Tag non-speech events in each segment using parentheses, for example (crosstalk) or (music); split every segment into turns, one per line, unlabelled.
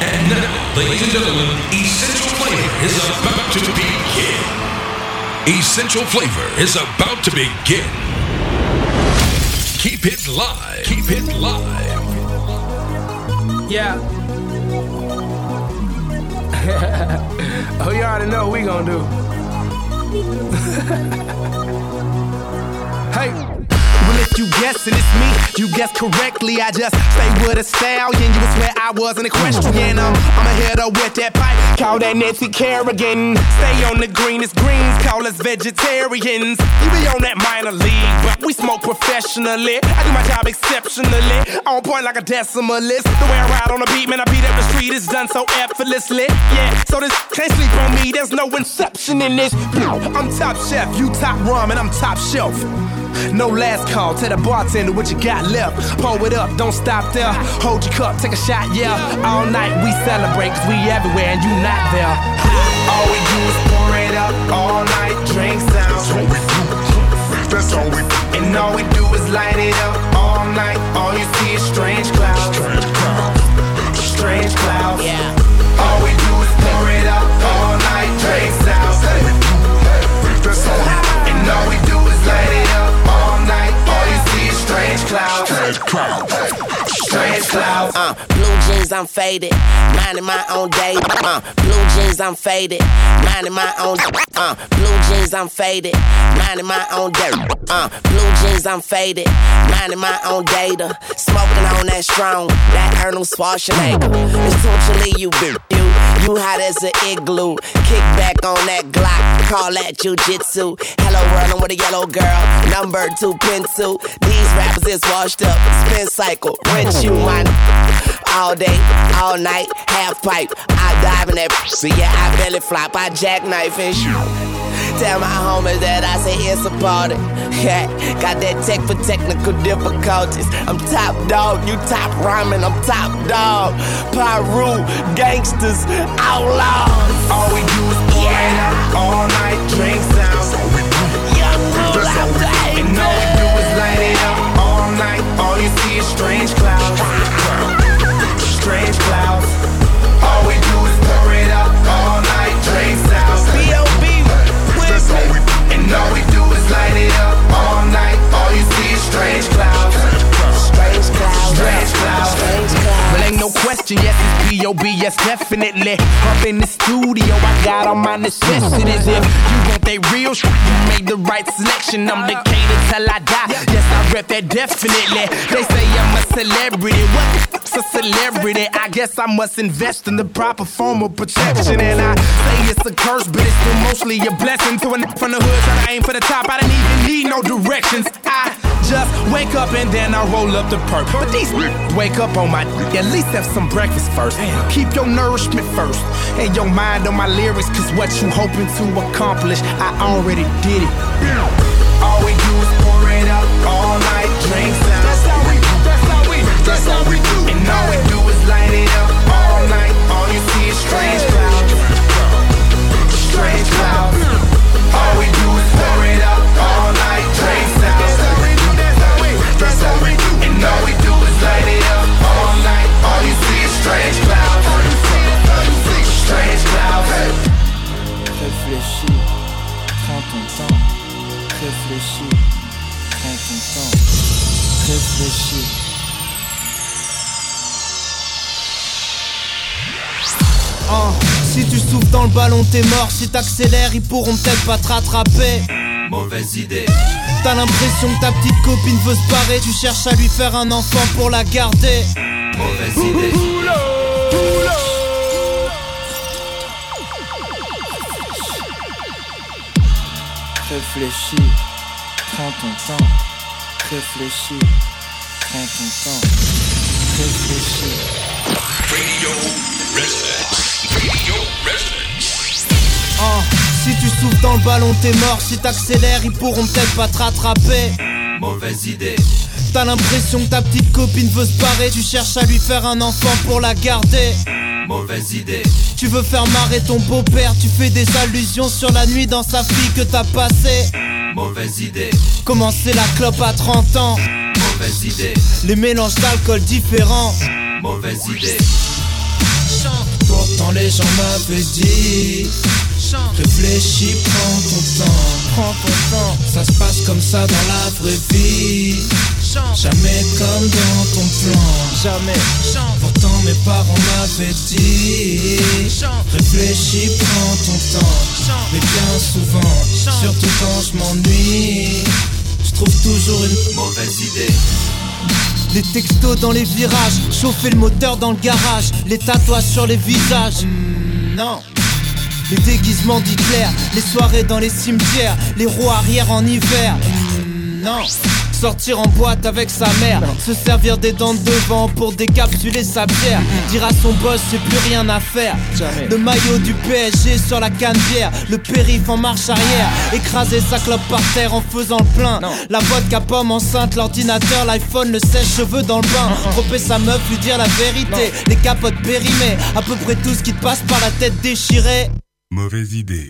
And now, ladies and gentlemen, Essential Flavor is about to begin. Essential Flavor is about to begin. Keep it live. Keep it live.
Yeah. (laughs) oh, you already know what we gonna do. (laughs) hey. If you guessing it's me, you guess correctly. I just stay with a stallion. You would swear I was an equestrian. Um, I'ma hit her with that pipe. Call that Nancy Kerrigan. Stay on the greenest greens. Call us vegetarians. You be on that minor league, but we smoke professionally. I do my job exceptionally. On point like a decimalist. The way I ride on the beat, man, I beat up the street It's done so effortlessly. Yeah, so this can't sleep on me. There's no inception in this. I'm top chef, you top rum, and I'm top shelf. No last call, tell the bartender what you got left. Pour it up, don't stop there. Hold your cup, take a shot, yeah. All night we celebrate, cause we everywhere and you not there. All we do is pour it up, all night drink sounds.
That's all we do.
And all we do is light it up all night. All you see is strange clouds. Strange clouds. Yeah. All we do is pour it up all night, drink sounds.
That's all we do.
And all we see is
Uh, blue jeans, I'm faded. Minding my own day. Uh, blue jeans, I'm faded. Minding my own. Uh, blue jeans, I'm faded. Minding my own day. Uh, blue jeans, I'm faded. Minding my own data. Smoking on that strong, that Arnold Schwarzenegger. Essentially, you you, you hot as an igloo. Kick back on that Glock, call that jujitsu. Hello world, I'm with a yellow girl. Number two pencil. These rappers is washed up. Spin cycle, rinse you one. All day, all night, half pipe. I dive in that pussy, yeah, I belly flop, I jackknife and shoot. Tell my homies that I say it's a party. Yeah, got that tech for technical difficulties. I'm top dog, you top rhyming, I'm top dog. Piru, gangsters, outlaws.
All we do is pour it up all night, drink sounds.
Young rule
That's all we
after.
See a strange clouds. No question, yes, it's B.O.B., yes, definitely. Up in the studio, I got all my necessities. If you want that real shit, you made the right selection. I'm Decatur till I die. Yes, I rep that definitely. They say I'm a celebrity. What the fuck's a celebrity? I guess I must invest in the proper form of protection. And I say it's a curse, but it's still mostly a blessing. To a n- from the hood, try to aim for the top. I don't even need no directions. I just wake up and then I roll up the perk. But these wake up on my at least have some breakfast first. Keep your nourishment first and your mind on my lyrics, cause what you hoping to accomplish, I already did it. All we do is pour it up all night, drink sounds. That's how we that's how we that's how we
t'es mort. Si t'accélères, ils pourront peut-être pas te rattraper.
Mauvaise idée.
T'as l'impression que ta petite copine veut se barrer. Tu cherches à lui faire un enfant pour la garder.
Mauvaise idée. Réfléchis, prends ton temps. Réfléchis, prends ton temps. Réfléchis.
Radio
souffles dans le ballon, t'es mort. Si t'accélères, ils pourront peut-être pas te rattraper.
Mauvaise idée.
T'as l'impression que ta petite copine veut se barrer. Tu cherches à lui faire un enfant pour la garder.
Mauvaise idée.
Tu veux faire marrer ton beau-père. Tu fais des allusions sur la nuit dans sa fille que t'as passée.
Mauvaise idée.
Commencer la clope à 30 ans?
Mauvaise idée.
Les mélanges d'alcool différents.
Mauvaise idée.
Pourtant les gens m'avaient dit Réfléchis, prends ton temps. Prends ton temps. Ça se passe comme ça dans la vraie vie. Jamais comme dans ton plan. Jamais. Pourtant mes parents m'avaient dit. Réfléchis, prends ton temps. Mais bien souvent Surtout quand je m'ennuie Je trouve toujours une
Mauvaise idée.
les textos dans les virages, chauffer le moteur dans le garage, les tatouages sur les visages. Hmm, non. Les déguisements d'Hitler, les soirées dans les cimetières, les roues arrière en hiver. Non. Sortir en boîte avec sa mère, se servir des dents de devant pour décapsuler sa bière. Dire à son boss, c'est plus rien à faire. Le maillot du PSG sur la canne bière, le périph' en marche arrière, écraser sa clope par terre en faisant le plein. La vodka pomme enceinte, l'ordinateur, l'iPhone, le sèche-cheveux dans le bain. Tromper sa meuf, lui dire la vérité. Les capotes périmées, à peu près tout ce qui te passe par la tête déchirée.
Mauvaise idée.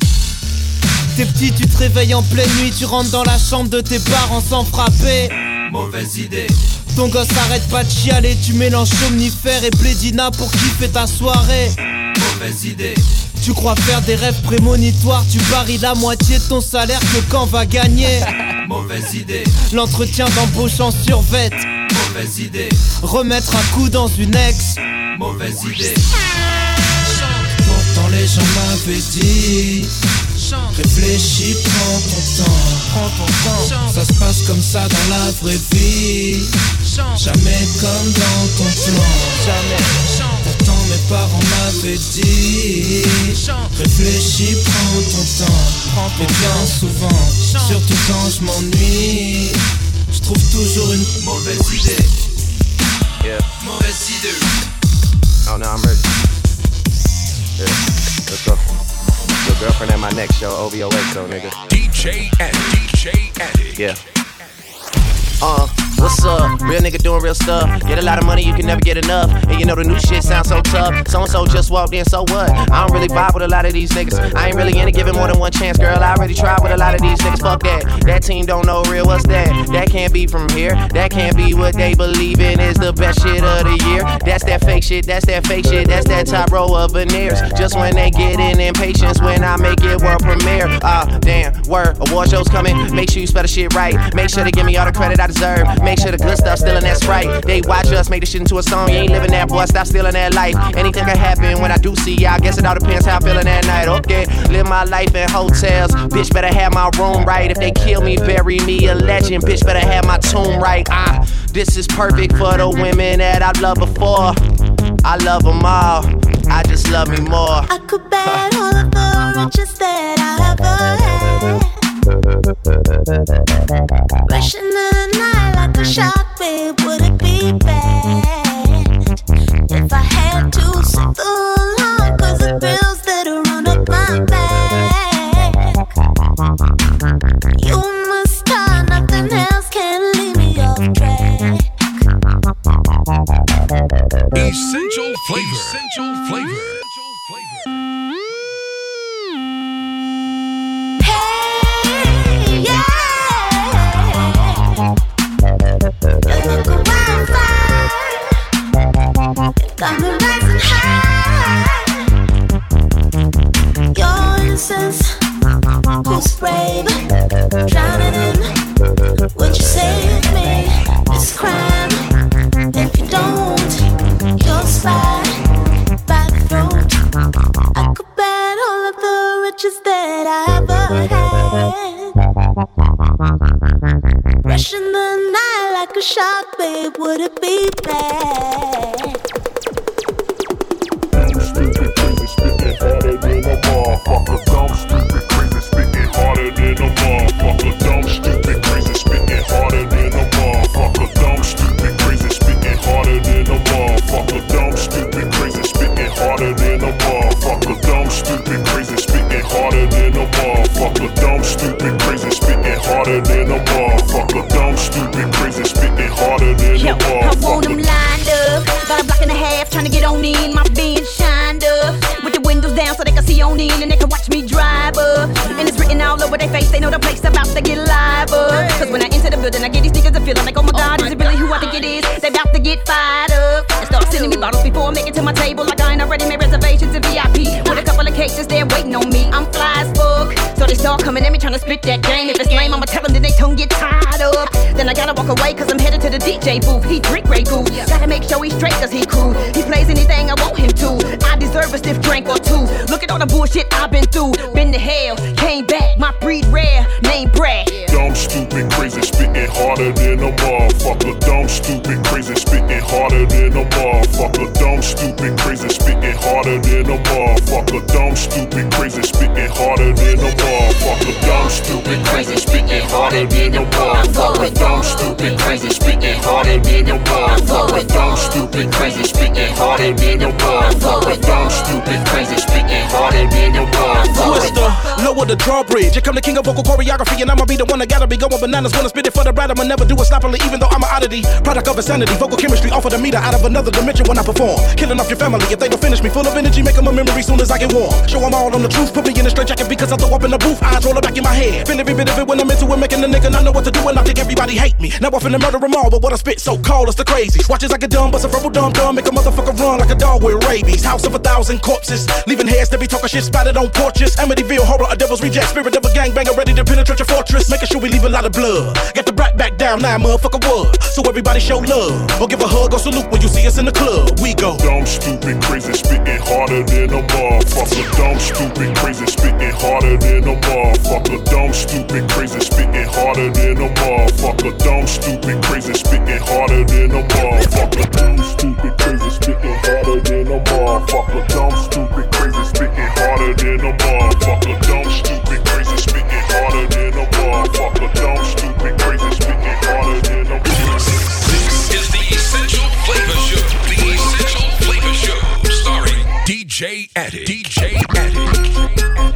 T'es petit, tu te réveilles en pleine nuit, tu rentres dans la chambre de tes parents sans frapper.
Mauvaise idée.
Ton gosse arrête pas de chialer, tu mélanges somnifère et blédina pour kiffer ta soirée.
Mauvaise idée.
Tu crois faire des rêves prémonitoires, tu paries la moitié de ton salaire que quand va gagner. (laughs)
Mauvaise idée.
L'entretien d'embauche en survette,
Mauvaise idée.
remettre un coup dans une ex.
Mauvaise idée.
Les gens m'avaient dit Réfléchis, prends ton temps. Prends ton temps. Ça se passe comme ça dans la vraie vie. Jamais comme dans ton plan. Jamais. Pourtant mes parents m'avaient dit. Réfléchis, prends ton temps. Mais bien souvent Surtout quand je m'ennuie Je trouve toujours une
Mauvaise idée.
Yeah.
Mauvaise idée.
Oh no, I'm ready. Yeah, let's go. Your girlfriend at my next show, OVOXO, nigga.
DJ and DJ Addict.
Yeah. Uh, what's up? Real nigga doing real stuff. Get a lot of money, you can never get enough. And you know the new shit sounds so tough. So and so just walked in, so what? I don't really vibe with a lot of these niggas. I ain't really into giving more than one chance, girl. I already tried with a lot of these niggas. Fuck that. That team don't know real. What's that? That can't be from here. That can't be what they believe in is the best shit of the year. That's that fake shit. That's that fake shit. That's that top row of veneers. Just when they get in impatience when I make it world premiere. Ah, damn. Word. Award shows coming. Make sure you spell the shit right. Make sure to give me all the credit I deserve. Make sure the good stuff still in that sprite. They watch us make the shit into a song. You ain't living that, boy. Stop stealing that life. Anything can happen when I do see ya. I guess it all depends how I'm feeling that night. Okay, live my life in hotels. Bitch, better have my room right. If they kill me, bury me a legend. Bitch, better have my tomb right. Ah, this is perfect for the women that I've loved before. I love them all. I just love me more.
I could bet all of the riches that I ever had. The night like a babe, would it be bad if I had to sit the that up my back. You must nothing else can leave me.
Essential flavor. Essential flavor.
Brave, drowning in. Would you save me this crime? If you don't, you'll slide back throat. I could bet all of the riches that I ever had. Rushing the night like a shark, babe, would it be bad?
Crazy. Stupid,
Start coming at me trying to spit that game. If it's lame, I'ma tell them that they tongue get tied up. Then I gotta walk away cause I'm headed to the DJ booth. He drink Grey Goose. Gotta make sure he's straight cause he cool. He plays anything I want him to. I deserve a stiff drink or two. Look at all the bullshit I've been through. Been to hell, came back. My breed rare, name Brad.
Dumb, stupid, crazy, spitting harder than a motherfucker. Dumb, stupid, motherfucker. Dumb, stupid, crazy, spitting harder than a motherfucker. Dumb, stupid, crazy, spitting harder than a motherfucker. Dumb, stupid, crazy, spitting harder than a motherfucker. Dumb, stupid, crazy, spitting harder than a motherfucker. Dumb, stupid, crazy, spitting harder than a motherfucker. Dumb, stupid, crazy, spitting harder than a motherfucker.
Twister, lower the drawbridge. Here come the king of vocal choreography, and I'ma be the one that gotta be going bananas when I spit it for the bride. I'ma never do it sloppily, even though I'm an oddity. Product of insanity, vocal chemistry off of the meter, out of another dimension when I perform. Killing off your family if they don't finish me. Full of energy, make 'em a memory soon as I get warm. Show 'em all on the truth, put me in a straight jacket because I throw up in the booth. Eyes roll back in my head. Feel every bit of it when I'm into it, making the nigga not know what to do, and I think everybody hate me. Now I'm finna murder 'em all, but what I spit so cold, it's the crazies. Watch as I get dumb, bust a verbal dumb dumb, make a motherfucker run like a dog with rabies. House of a thousand corpses, leaving heads to be talking shit spotted on porches. Amityville horror, a devil's reject, spirit of a gangbanger ready to penetrate your fortress, making sure we leave a lot of blood. Get the brat back down now, motherfucker wood. So everybody show love, or give a hug or salute when you see us in the club. We go.
Dumb, stupid, crazy, spitting harder than a motherfucker. Dumb, stupid, crazy, spitting harder than a motherfucker. Dumb, stupid, crazy, spitting harder than a motherfucker. Dumb, stupid, crazy, spitting harder than a motherfucker. Dumb, stupid, crazy, spitting harder than a motherfucker. Dumb, stupid, crazy, spitting harder than a motherfucker. Dumb, stupid, crazy, spitting harder than a motherfucker. Dumb, stupid, crazy, spitting harder than a motherfucker.
This is the Essential Flavor Show. The Essential Flavor Show. Starring DJ Attic. DJ Attic.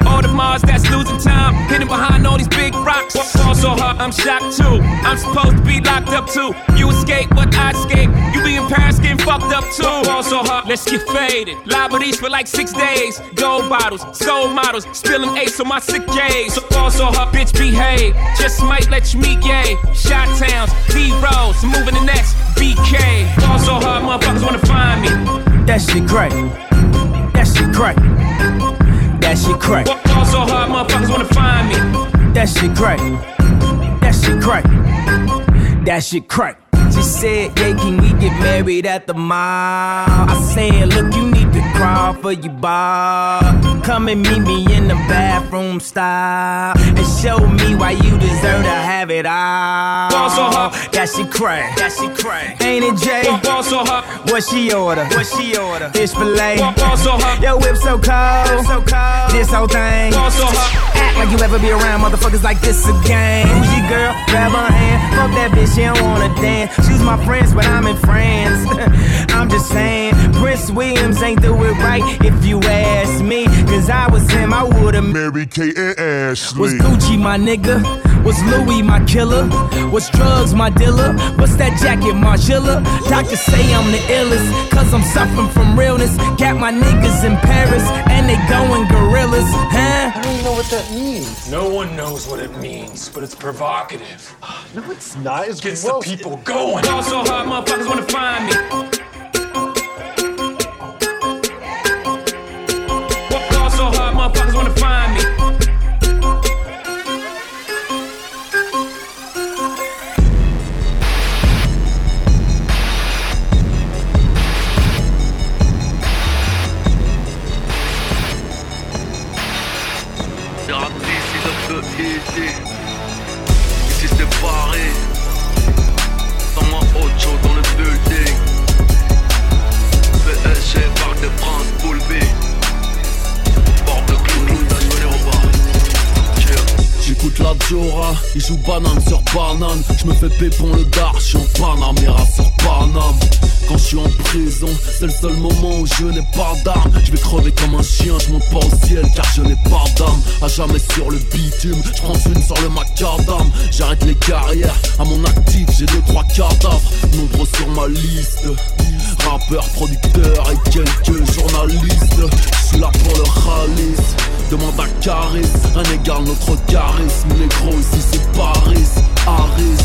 Audemars that's losing time. Hidden behind all these big rocks. Ball so hard, I'm shocked too. I'm supposed to be locked up too. You escape, but I escape. You be in Paris getting fucked up too. Ball so hard, let's get faded. Liberties for like six days. Gold bottles, soul models, spilling ace on my sick days. So ball so hard, bitch behave. Just might let you meet gay. Shot towns, B rolls, moving the Nets BK. Ball so hard, motherfuckers wanna find me.
That shit crack. That shit crack. That shit crack.
Ball so hard, motherfuckers wanna find me.
That shit crack. That shit crack. That shit crack. She said, yeah, can we get married at the mall? I said, look, you need to crawl for your bar. Come and meet me in the bathroom style. And show me why you deserve to have it all.
Ball so hard.
That crack. That shit crack. Ain't it, Jay?
Ball so
What she order? What she order? Fish fillet.
ball so
Yo, whip so cold. So cold. This whole thing.
ball so.
Act like you ever be around motherfuckers like this again. Who's your girl? Grab her hand. Fuck that bitch, she don't wanna dance. She's my friends, but I'm in France. (laughs) I'm just saying, Prince Williams ain't do it right if you ask me. Cause I was him, I would've
Mary Kate and Ashley.
was Gucci my nigga? Was Louis my killer? Was drugs my dealer? What's that jacket, Margiela? Doctors say I'm the illest, cause I'm suffering from realness. Got my niggas in Paris, and they going gorillas, huh?
I don't even know what that means.
No one knows what it means, but it's provocative. (gasps)
No, it's not. It's
Gets
gross.
the people going.
Ball so hard, motherfuckers wanna find me. Ball so hard, motherfuckers wanna find me.
Autre dans le building. PSG, Parc des Princes,
J'écoute la Diora, il joue banane sur banane. Je me fais pépon le dar, je suis en Panamera sur Paname. Quand je suis en prison, c'est le seul moment où je n'ai pas d'armes. Je vais crever comme un chien, je monte pas au ciel car je n'ai pas d'âme. À jamais sur le bitume, je prends une sur le macadam. J'arrête les carrières, à mon actif j'ai deux trois cadavres. Nombreux sur ma liste. Rappeur, producteur et quelques journalistes. Je là pour le Khalis. Demande à Caris, un égal notre charisme. Négro ici c'est Paris, Harris.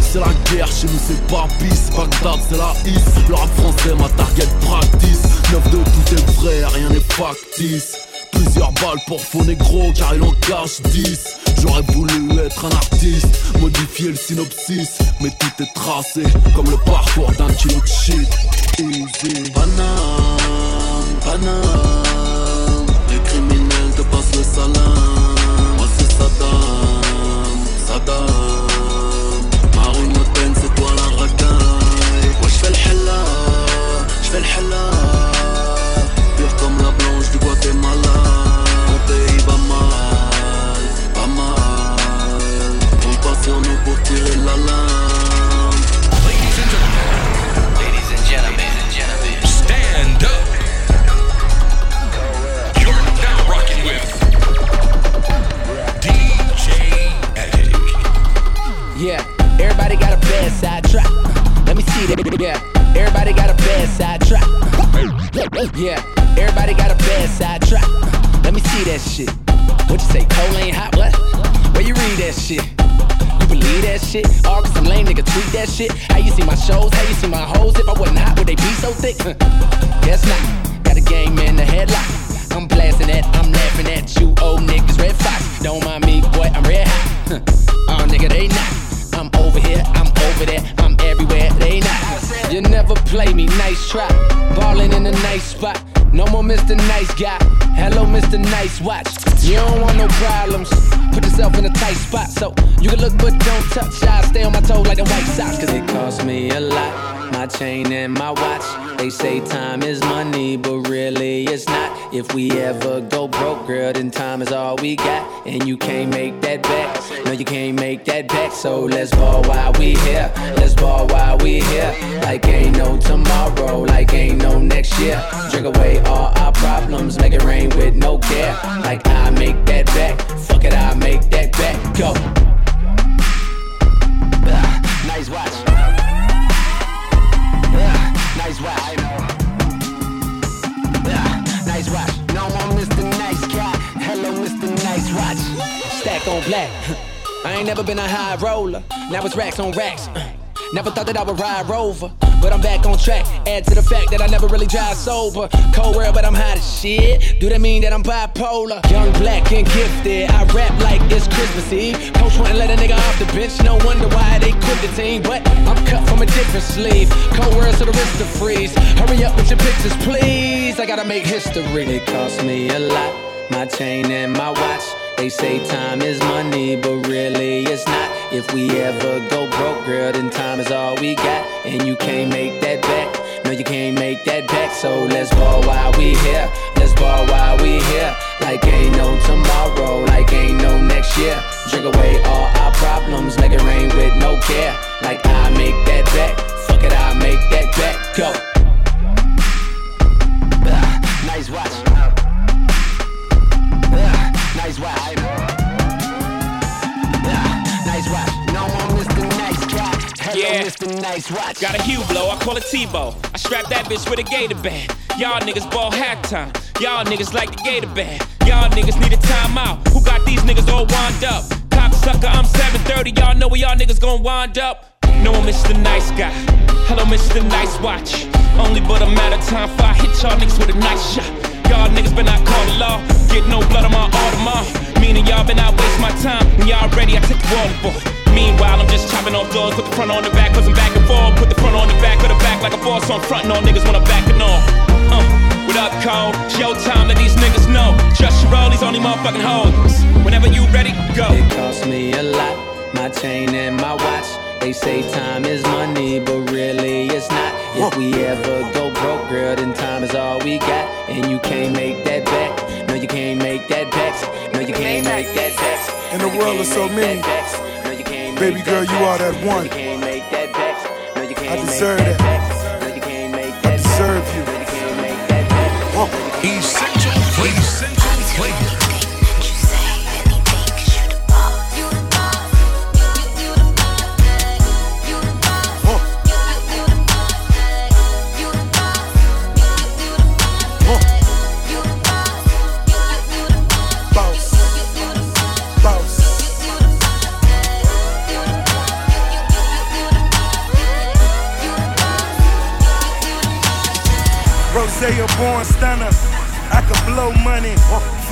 C'est la guerre, chez nous c'est pas bis Bagdad c'est la is, le rap français ma target practice. 9 de tout est vrai, rien n'est factice. Plusieurs balles pour faux négro car il en cache 10 J'aurais voulu être un artiste, modifier le synopsis. Mais tout est tracé comme le parcours d'un kilo de shit. Easy. Les criminels te passent le salam
Yeah, Let's get down rocking with DJ A.
Yeah, everybody got a bad side track. Let me see that. Yeah, everybody got a bad side track. Yeah, everybody got a bad side track. Let me see that shit. What you say, Cole ain't hot? What? Where you read that shit? Believe that shit? All cause some lame nigga tweet that shit. How you see my shows? How you see my hoes? If I wasn't hot, would they be so thick? Guess not. Got a game in the headlock. I'm blasting that, I'm laughing at you, old niggas, Redd Foxx. Don't mind me, boy, I'm red hot. Oh, nigga, they not. I'm over here, I'm over there, I'm everywhere, they not. You never play me, nice try. Ballin' in a nice spot. No more Mr. Nice Guy. Hello, Mr. Nice Watch. You don't want no problems. Put yourself in a tight spot so you can look but don't touch. I stay on my toes like the White Sox, cause it cost me a lot. My chain and my watch. They say time is money, but really it's not. If we ever go broke, girl, then time is all we got. And you can't make that back. No, you can't make that back. So let's ball while we here. Let's ball while we here. Like ain't no tomorrow, like ain't no next year. Drink away all our problems, make it rain with no care. Like I make that back. Fuck it, I make that back. Go. Nice watch. Nice watch. Yeah, nice watch. No more Mr. Nice Guy. Hello, Mr. Nice Watch. Stack on black. (laughs) I ain't never been a high roller. Now it's racks on racks. Never thought that I would ride Rover, but I'm back on track. Add to the fact that I never really drive sober. Cold world, but I'm hot as shit. Do that mean that I'm bipolar? Young, black, and gifted. I rap like it's Christmas Eve. Coach wouldn't let a nigga off the bench. No wonder why they quit the team. But I'm cut from a different sleeve. Cold world, so the wrist to freeze. Hurry up with your pictures, please. I gotta make history. It cost me a lot. My chain and my watch. They say time is money, but really it's not. If we ever go broke, girl, then time is all we got. And you can't make that back. No, you can't make that back. So let's ball while we here. Let's ball while we here. Like ain't no tomorrow, like ain't no next year. Drink away all our problems, make it rain with no care. Like I make that back. Fuck it, I make that back. Go. Nice watch. Ah, nice watch.
Yeah.
Mr. Nice Watch.
Got a Hublot, I call it Tebow. I strap that bitch with a gator band. Y'all niggas ball halftime. Y'all niggas like the gator band. Y'all niggas need a timeout. Who got these niggas all wound up? Cocksucker, I'm 730. Y'all know where y'all niggas gon' wind up. No, I'm Mr. Nice Guy. Hello, Mr. Nice Watch. Only but a matter of time before I hit y'all niggas with a nice shot. Y'all niggas been out call the law. Get no blood on my Audemars. Meaning y'all been out waste my time. When y'all ready, I take the water boy. Meanwhile, I'm just chopping off doors. Put the front on the back, cause I'm back and forth. Put the front on the back of the back like a boss. So I'm frontin' on niggas when I'm backing off. Uh, what up, Cole? It's your time, let these niggas know. Just your rollies, only motherfucking hoes. Whenever you ready, go.
It cost me a lot, my chain and my watch. They say time is money, but really it's not. If we ever go broke, girl, then time is all we got. And you can't make that back. No, you can't make that back. No, you can't make that back.
In the world of so many, baby girl, you are that one. I deserve that. I deserve you.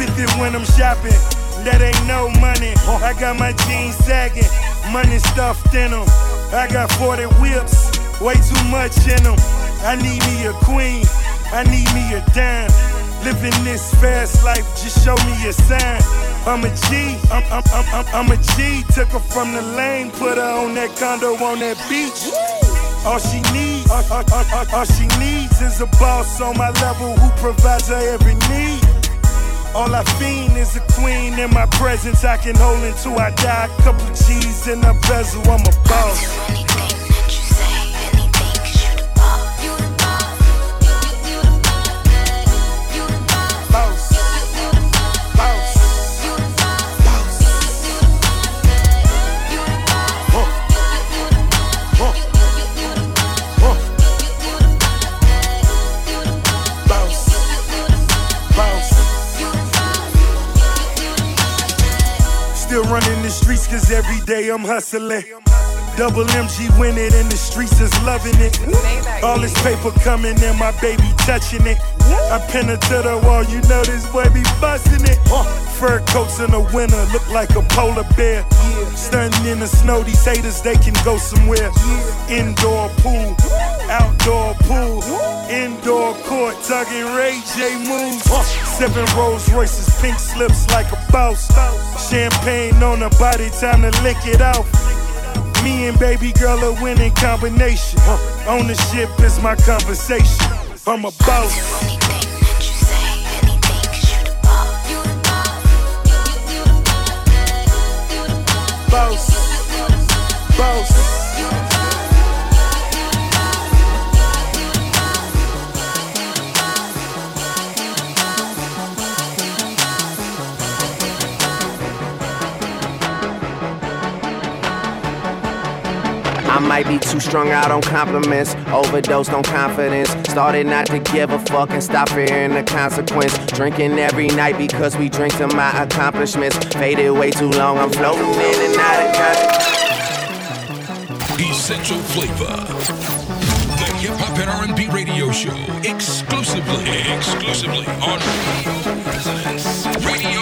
50 when I'm shopping. That ain't no money. I got my jeans sagging. Money stuffed in them. I got 40 whips. Way too much in them. I need me a queen. I need me a dime. Living this fast life, just show me a sign. I'm a G, I'm, I'm, I'm, I'm, I'm a G. Took her from the lane, put her on that condo on that beach. All she needs, all, all, all, all- all she needs is a boss on my level who provides her every need. All I fiend is a queen in my presence. I can hold until I die. Couple G's in a bezel, I'm a boss. Boss. Cause every day I'm hustling. Double MG win it and the streets is loving it. All this paper coming and my baby touching it. I pin her to the wall, you know this boy be busting it. Fur coats in the winter look like a polar bear. Stunting in the snow, these haters they can go somewhere. Indoor pool, outdoor pool, indoor court, tugging Ray J moves. Seven Rolls Royces, pink slips like a boss. Champagne on her body, time to lick it off. Me and baby girl a winning combination. Ownership is my conversation. I'm a boss. Boss. Boss.
Might be too strung out on compliments, overdosed on confidence. Started not to give a fuck and stop fearing the consequence. Drinking every night because we drink to my accomplishments. Faded way too long, I'm floating in and out of consciousness.
Essential flavor. The hip hop and R&B radio show exclusively, exclusively on Radio Resonance. Radio Resonance.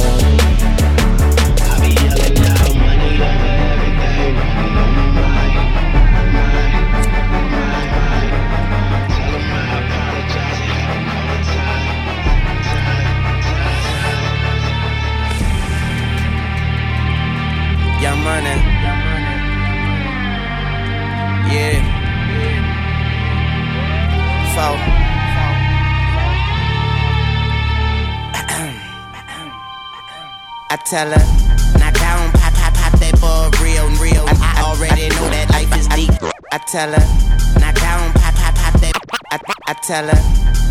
I tell her, knock down, pop, pop, pop that ball real, real. I, I already know that life is deep. I tell her, knock down, pop, pop, pop that. I, I tell her,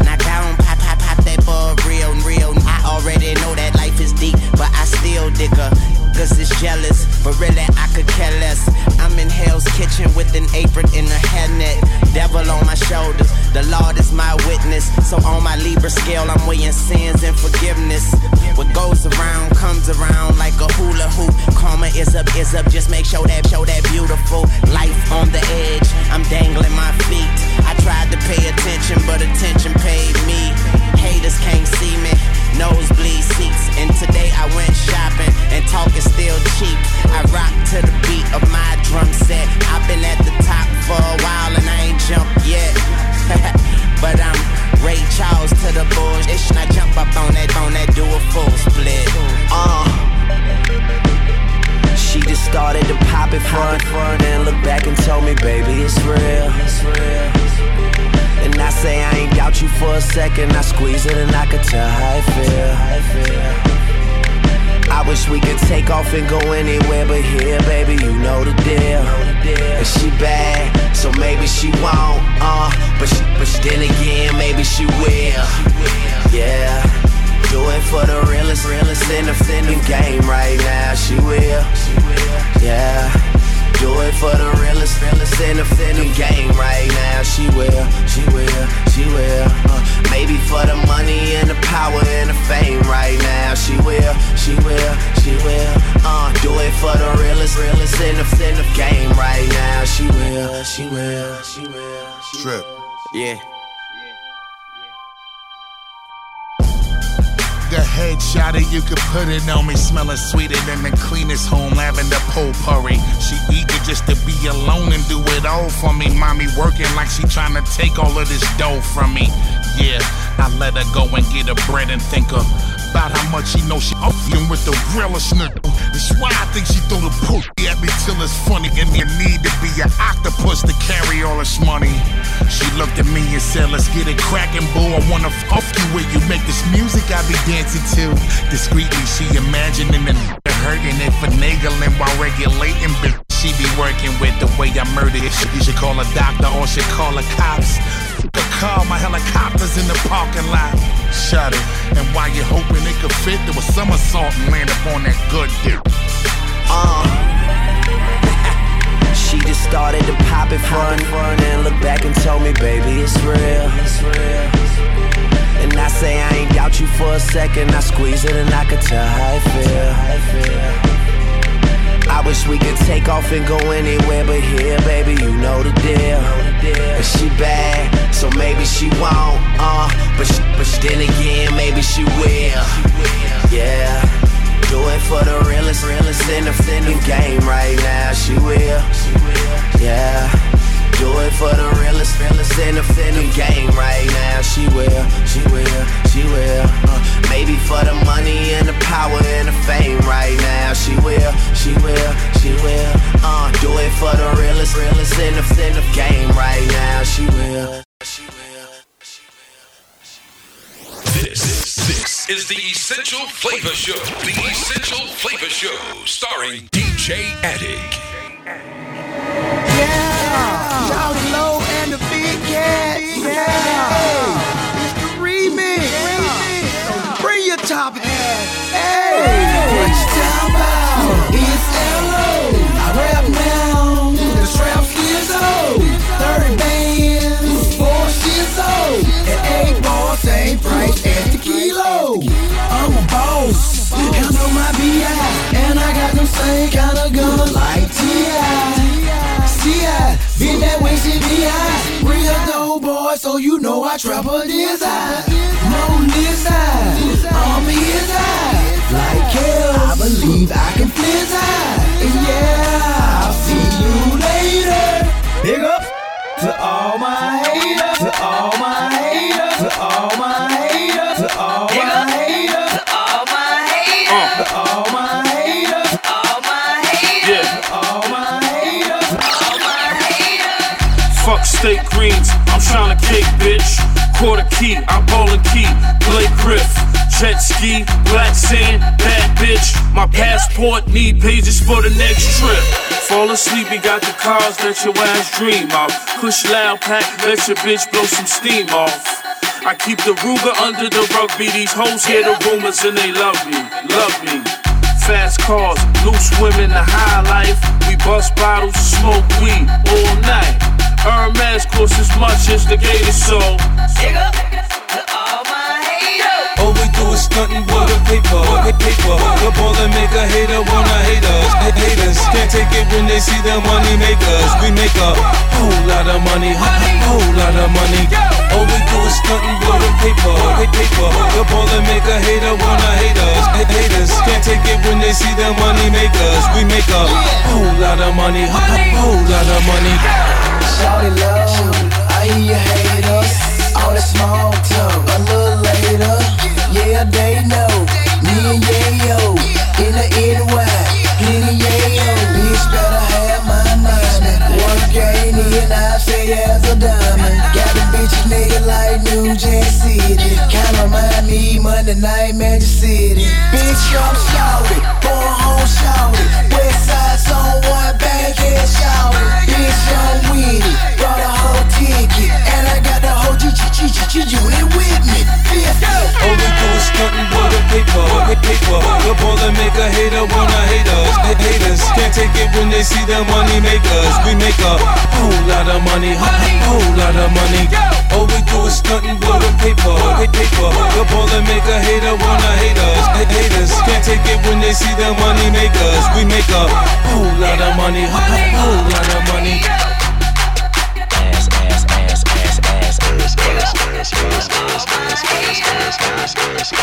knock down, pop, pop, pop that ball real, real. I already know that life is deep, but I still dig her. Cause it's jealous, but really I could care less. I'm in Hell's Kitchen with an apron and a hairnet. Devil on my shoulders, the Lord is my witness. So on my Libra scale, I'm weighing sins and forgiveness. What goes around comes around like a hula hoop. Karma is up, is up. Just make sure that, show that beautiful life on the edge. I'm dangling my feet. I tried to pay attention, but attention paid me. Haters can't see me. Nosebleed seats. And today I went shopping and talking still cheap. I rock to the beat of my drum set. I've been at the top for a while and I ain't jumped yet. (laughs) but I'm Ray Charles to the bullshit. And I jump up on that, on that, do a full split.
Uh. She just started to pop it front, front, and look back and told me, baby, it's real. It's real. And I say I ain't doubt you for a second. I squeeze it and I could tell how I feel. I wish we could take off and go anywhere but here, baby, you know the deal. But she, but she, then again, maybe she will. Yeah, do it for the realest, realest in the, in game right now. She will, yeah. Do it for the realest, realest in the, in game right now. She will, she will, she will. Uh, maybe for the money and the power and the fame right now. She will, she will, she will. Uh, do it for the realest, realest in the, in game right now. She will, she will, she will. She
Trip.
Yeah.
The headshot that you could put it on me, smelling sweeter than the cleanest home lavender potpourri. She eager just to be alone and do it all for me. Mommy working like she trying to take all of this dough from me. Yeah, I let her go and get her bread and think of about how much she know she offing with the realest nigga. That's why I think she throw the pussy at me till it's funny. And you need to be an octopus to carry all this money. She looked at me and said, Let's get it crackin', boo. I wanna fuck you where you make this music I be dancing to. Discreetly, she imagining and hurting and finagling while regulating. She be working with the way I murder it. You should call a doctor or should call the cops. The car, my helicopter's in the parking lot. Shut it. And while you hoping it could fit, there was somersault and land up on that good dick.
Uh. She just started to pop it front, front and look back and told me, baby, it's real. It's real. And I say I ain't doubt you for a second. I squeeze it and I could tell how I feel. I wish we could take off and go anywhere but here, baby, you know the deal. And she bad, so maybe she won't, uh, but she, but then again, maybe she will. Yeah, do it for the realest, realest in the, in game right now. She will, she will, yeah. Do it for the realest, realest in the, in game right now. She will, she will, she will. Uh, maybe for the money and the power and the fame right now. She will, she will, she will. Uh, do it for the realest, realest in the, in game right now. She will.
This, this is the Essential Flavor Show. DJ Attic.
I got them same kind of gun like T.I. C.I. Been that way she be since B.I. Real dope boy, so you know I trap a this eye. Moan this eye. I'm his eye. Like hell, I believe I can eye. And yeah, I'll see you later. Big up to all my haters,
tryna kick, bitch. Quarter key, I'm bowling key. Blake Griff, jet ski, black sand, bad bitch. My passport need pages for the next trip. Fall asleep, you got the cars that your ass dream of. Push loud pack, let your bitch blow some steam off. I keep the Ruger under the rugby. These hoes hear the rumors and they love me, love me. Fast cars, loose women, the high life. We bust bottles, smoke weed all costs as much as the gator soul.
All we do is stuntin' with the paper, with paper. The ball that make a hater wanna hate us. Ha- Haters can't take it when they see the money makers. We make a whole lot of money, whole lot of money. All we do is stuntin' with the paper, with paper. The ball that make a hater wanna hate us. Ha- Haters can't take it when they see the money makers. We make a whole lot of money, whole lot of money.
Shawty love, I hear you hate us. All that small talk, a little later. Yeah, they know. Me and Yayo in the NY, in the Yayo. Bitch better have my money. Work ain't in, I say as a diamond. Got the bitches nigga like New Jack City. Kinda remind me Monday night Magic City. Bitch, I'm shouty, born home shouty. West side zone one bankhead shouty. Bitch, I'm it, brought a whole ticket, and I got the whole with me.
Stuntin' with the paper, with paper. The ball that make a hater wanna hate us. Ha- Haters can't take it when they see the money makers. We make a whole lot of money, whole lot of money. All we do is stuntin' with the paper, with paper. The ball that make a hater wanna hate us. Ha- Haters can't take it when they see the money makers. We make a whole lot of money, whole lot of money.
ass, ass, ass, ass, ass, ass, ass, ass, ass, ass, ass, ass, Stop.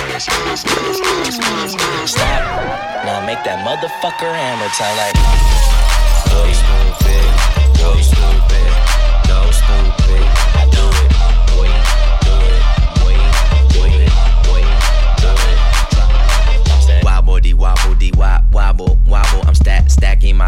Now make that motherfucker hammer time like. Go stupid, go stupid,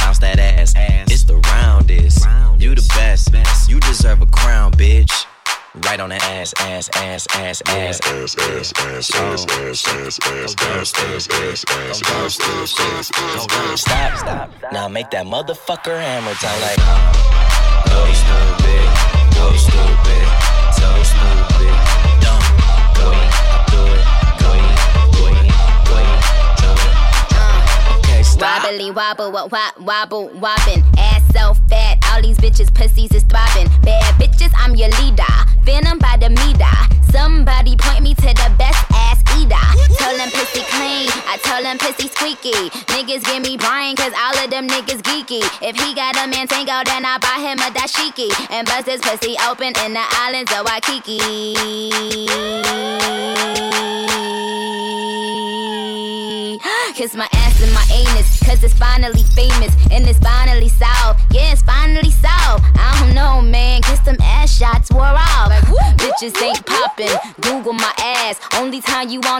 bounce that ass. It's the roundest. You the best. You deserve a crown, bitch. Right on the ass, ass, ass, ass, ass, ass, ass, ass, ass, ass, ass, ass, ass, ass, ass, ass, ass, Stop, stop. Now make that motherfucker hammer time like. Go stupid, go stupid, so stupid, stop.
Wobbly wobble, wop, wop, wobble, wobbin'. Ass
so fat, all these bitches pussies is throbbing. Bad bitches, I'm your leader. Venom by the meter. Somebody point me to the best ass Tell them pussy clean, I tell them pussy squeaky. Niggas give me Brian, cause all of them niggas geeky. If he got a man tango, then I buy him a dashiki. And bust his pussy open in the islands of Waikiki. Kiss my ass and my anus, cause it's finally famous. And it's finally solved. Yeah, it's finally solved. I don't know, man. Kiss them ass shots wore off. Bitches ain't popping. Google my ass. Only time you on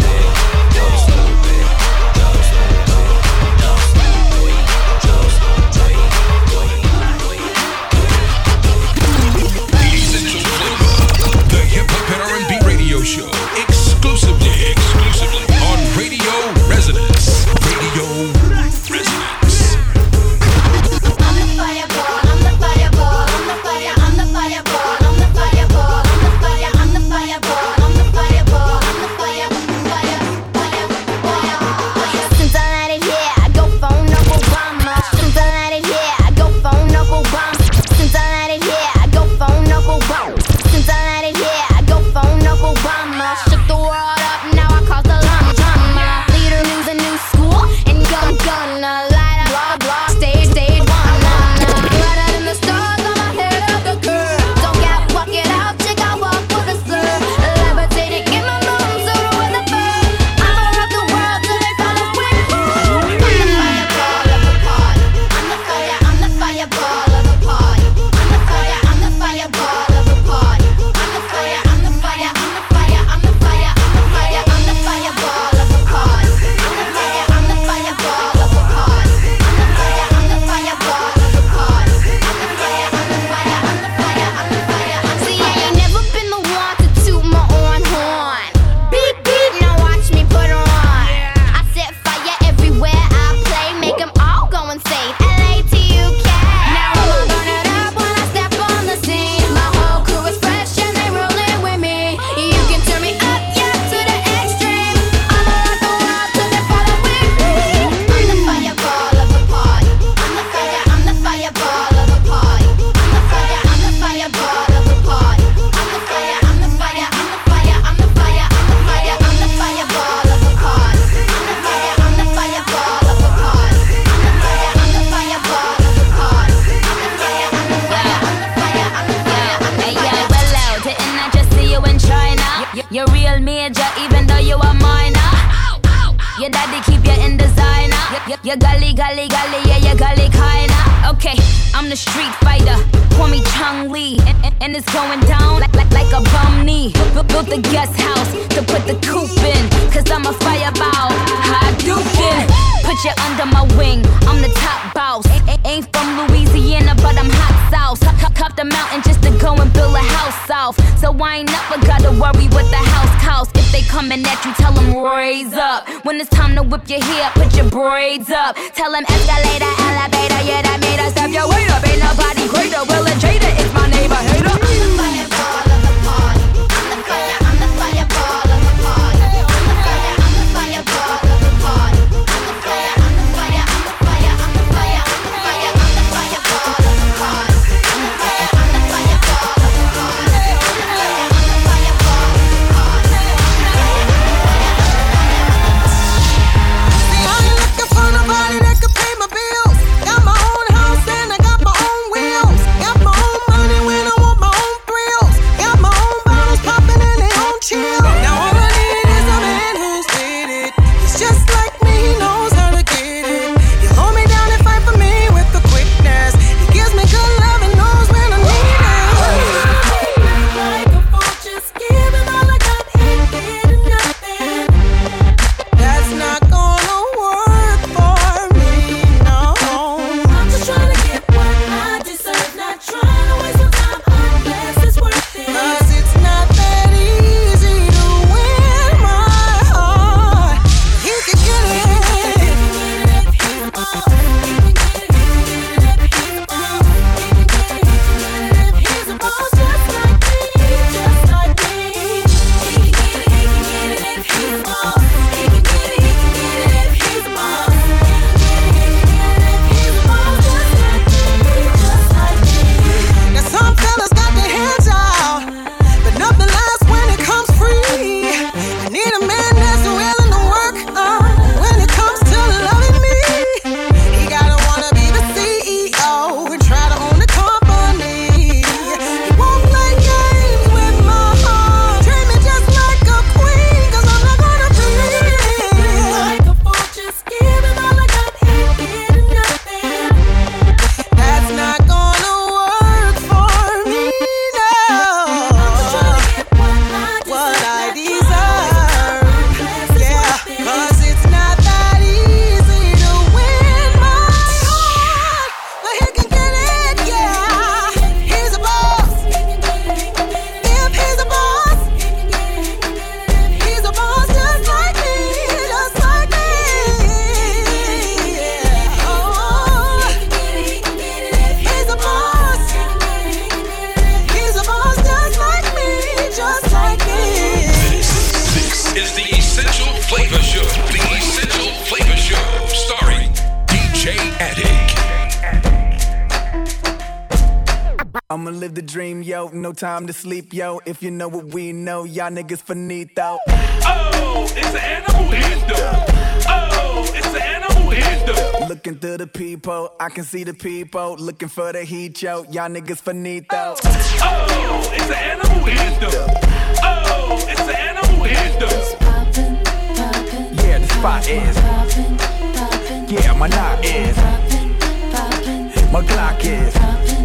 designer. Y- y- You gully, gully, gully, yeah, you gully kinda. Okay, I'm the street fighter. Call me Chung Lee, and, and- it's going down like, like, like a bum knee. Bu- Built the guest house to put the coop in, cause I'm a fireball. Hadouken, put you under my wing. I'm the top boss. A- ain't from Louisiana, but I'm hot sauce. Cup, cup, the mountain just to go and build a house off. So I ain't never gotta worry what the house costs. If they coming at you, tell them raise up. When it's time to whip your hair, put your braids up. Tell them escalator, elevator, yeah, that made us up your way up. Ain't nobody greater. Will and Jada is my neighbor hater.
Time to sleep, yo. If you know what we know, y'all niggas finito.
Oh, it's an animal anthem. Oh, it's an animal anthem.
Looking through the peephole, I can see the people. Looking for the heat, yo. Y'all niggas finito.
Oh, it's an animal anthem. Oh, it's an animal anthem.
Yeah, the spot is. Yeah, my knot is. My Glock is.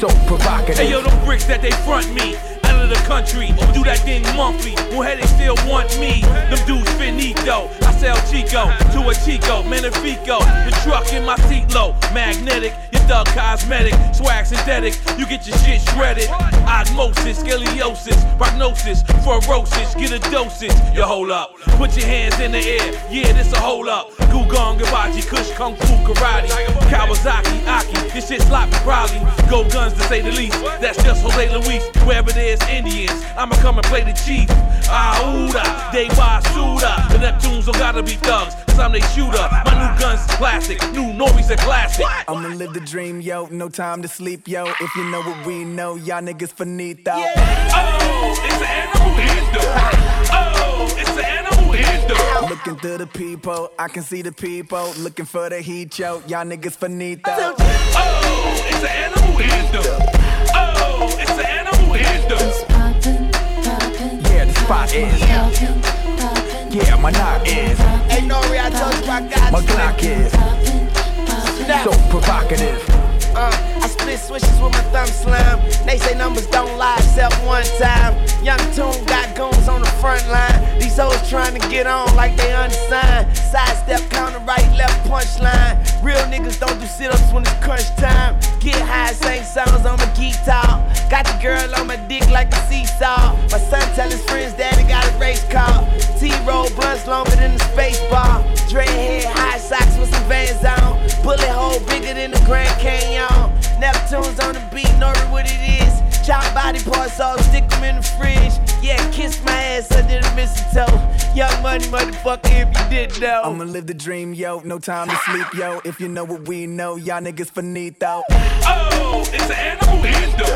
So provocative.
Hey yo, them bricks that they front me. Out of the country, do that thing monthly. Well, hey, they still want me. Them dudes finito. I sell Chico to a Chico, Manifico. The truck in my seat low, magnetic. Thug cosmetic, swag synthetic. You get your shit shredded. Osmosis, scoliosis, prognosis, ferocious. Get a dosage. You hold up, put your hands in the air. Yeah, this a hold up. Gugong, Gabachi, Kush, Kung Fu, Karate, Kawasaki, Aki. This shit sloppy, probably. Go guns to say the least. That's just Jose Luis. Wherever there's Indians, I'ma come and play the chief. Aouda, Basuda. The Neptunes don't gotta be thugs, cause I'm they shooter. My new gun's classic, new Nori's a classic.
I'ma live the dream, yo. No time to sleep, yo. If you know what we know, y'all niggas finito.
Oh, it's an animal anthem. Oh, it's an animal anthem.
Looking through the people, I can see the people. Looking for the heat, yo. Y'all niggas finito.
Oh, it's an animal anthem. Oh, it's an animal anthem.
Yeah, the spot is. Yeah, my knock is.
Ain't no real touch
my Glock is. So provocative.
Uh split switches with my thumb slam. They say numbers don't lie except one time. Young Toon got goons on the front line. These hoes trying to get on like they unsigned. Sidestep, counter right, left punchline. Real niggas don't do sit ups when it's crunch time. Get high, sing songs on my guitar. Got the girl on my dick like a seesaw. My son tell his friends daddy got a race car. T roll blunts longer than the space bar. Dre head, high socks with some vans on. Bullet hole bigger than the Grand Canyon. Neptune's on the beat, know what it is. Chop body parts off, stick them in the fridge. Yeah, kiss my ass under the mistletoe. Young money, motherfucker, if you didn't know.
I'ma live the dream, yo. No time to sleep, yo. If you know what we know, y'all niggas finito.
Oh, it's an animal anthem.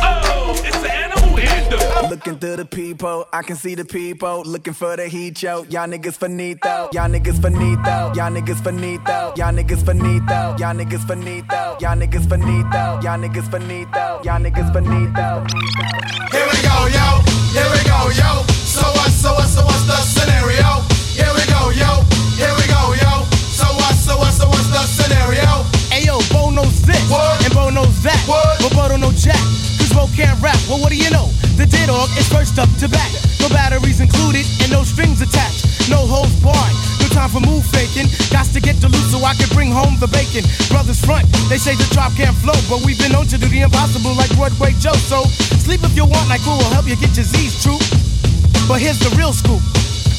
Oh, it's an animal anthem.
Looking through the people, I can see the people looking for the heat, yo. Y'all niggas finito, y'all niggas finito, y'all niggas finito, y'all niggas finito, y'all niggas finito, y'all niggas finito, y'all niggas finito, y'all niggas finito.
Here we go, yo. Here we go, yo. So what? So what? So what's the scenario? Here we go, yo. Here we go, yo. So what? So what? So what's the scenario?
Ayo, Bo knows this, and Bo knows that, what? but Bo don't know Jack. Bo can't rap. Well, what do you know? The dead dog is first up to bat. No batteries included and no strings attached. No holds barred. No time for move faking. Got to get the loot so I can bring home the bacon. Brothers front, they say the drop can't flow, but we've been known to do the impossible like Broadway Joe. So sleep if you want, like who will help you get your Z's true. But here's the real scoop.